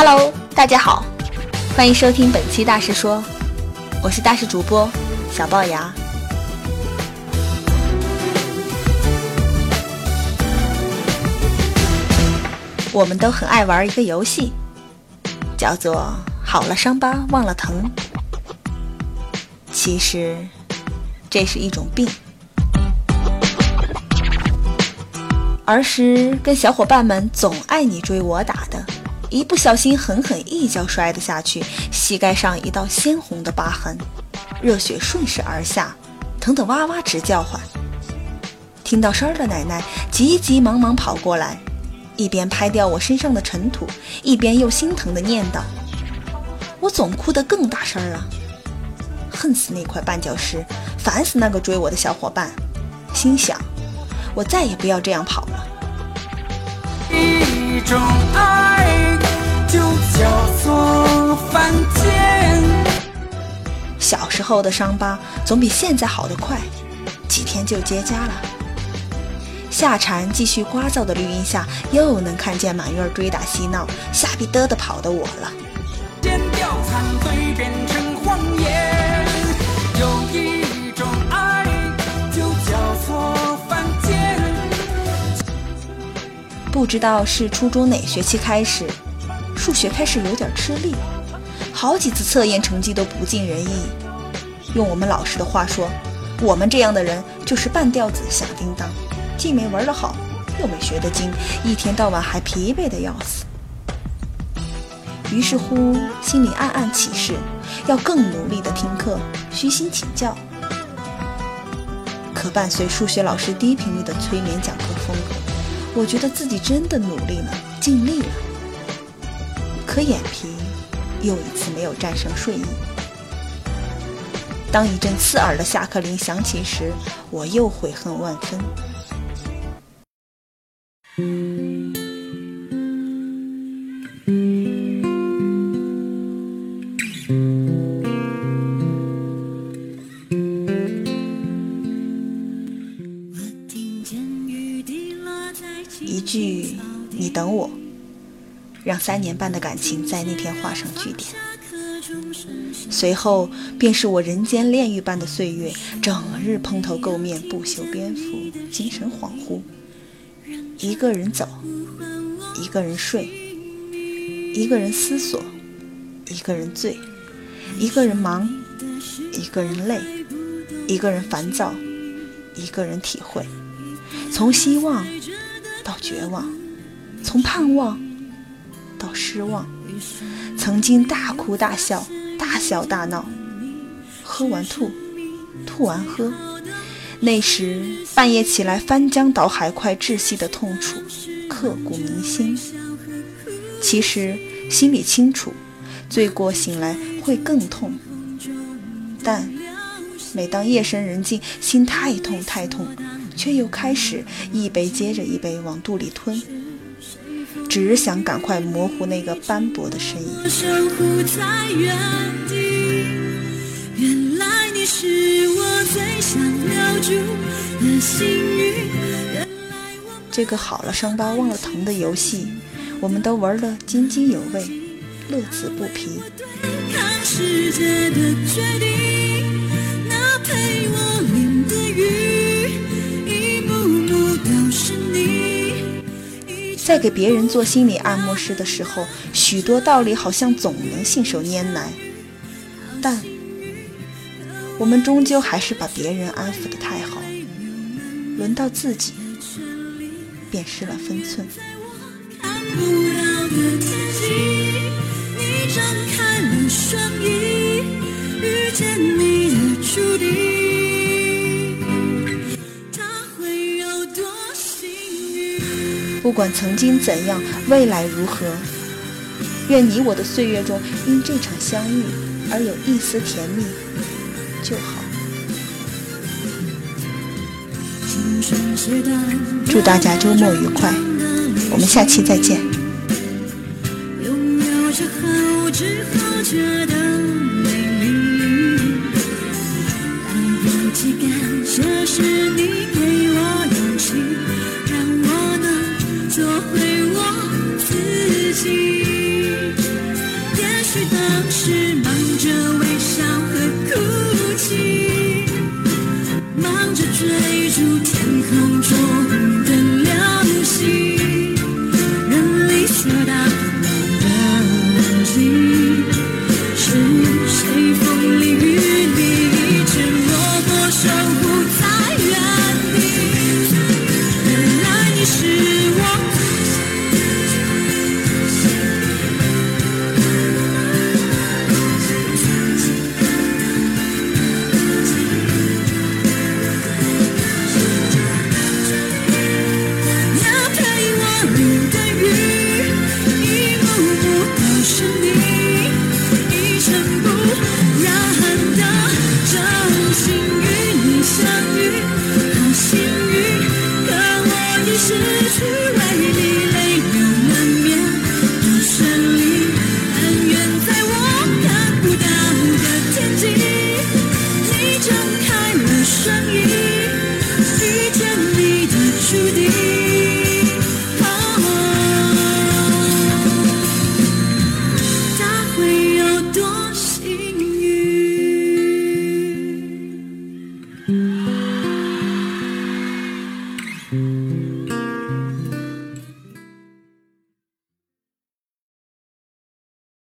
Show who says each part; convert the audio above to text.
Speaker 1: Hello，大家好，欢迎收听本期大师说，我是大师主播小龅牙。我们都很爱玩一个游戏，叫做“好了伤疤忘了疼”。其实，这是一种病。儿时跟小伙伴们总爱你追我打的，一不小心狠狠一脚摔了下去，膝盖上一道鲜红的疤痕，热血顺势而下，疼得哇哇直叫唤。听到声儿的奶奶急急忙忙跑过来，一边拍掉我身上的尘土，一边又心疼的念叨：“我总哭得更大声了，恨死那块绊脚石，烦死那个追我的小伙伴。”心想。我再也不要这样跑了。一种爱就叫做犯贱。小时候的伤疤总比现在好得快，几天就结痂了。夏蝉继续聒噪的绿荫下，又能看见满院追打嬉闹、吓逼嘚的跑的我了。掉残堆变成不知道是初中哪学期开始，数学开始有点吃力，好几次测验成绩都不尽人意。用我们老师的话说，我们这样的人就是半吊子响叮当，既没玩得好，又没学得精，一天到晚还疲惫的要死。于是乎，心里暗暗起誓，要更努力的听课，虚心请教。可伴随数学老师低频率的催眠讲课风格。我觉得自己真的努力了，尽力了，可眼皮又一次没有战胜睡意。当一阵刺耳的下课铃响起时，我又悔恨万分。“我”，让三年半的感情在那天画上句点。随后便是我人间炼狱般的岁月，整日蓬头垢面，不修边幅，精神恍惚。一个人走，一个人睡，一个人思索，一个人醉，一个人忙，一个人累，一个人烦躁，一个人体会。从希望。到绝望，从盼望到失望，曾经大哭大笑，大笑大闹，喝完吐，吐完喝。那时半夜起来翻江倒海，快窒息的痛楚，刻骨铭心。其实心里清楚，醉过醒来会更痛，但每当夜深人静，心太痛太痛。却又开始一杯接着一杯往肚里吞，只想赶快模糊那个斑驳的身影。这个好了伤疤忘了疼的游戏，我们都玩得津津有味，乐此不疲。在给别人做心理按摩师的时候，许多道理好像总能信手拈来，但我们终究还是把别人安抚得太好，轮到自己便失了分寸。不管曾经怎样，未来如何，愿你我的岁月中因这场相遇而有一丝甜蜜就好。祝大家周末愉快，我们下期再见。做回我自己。
Speaker 2: see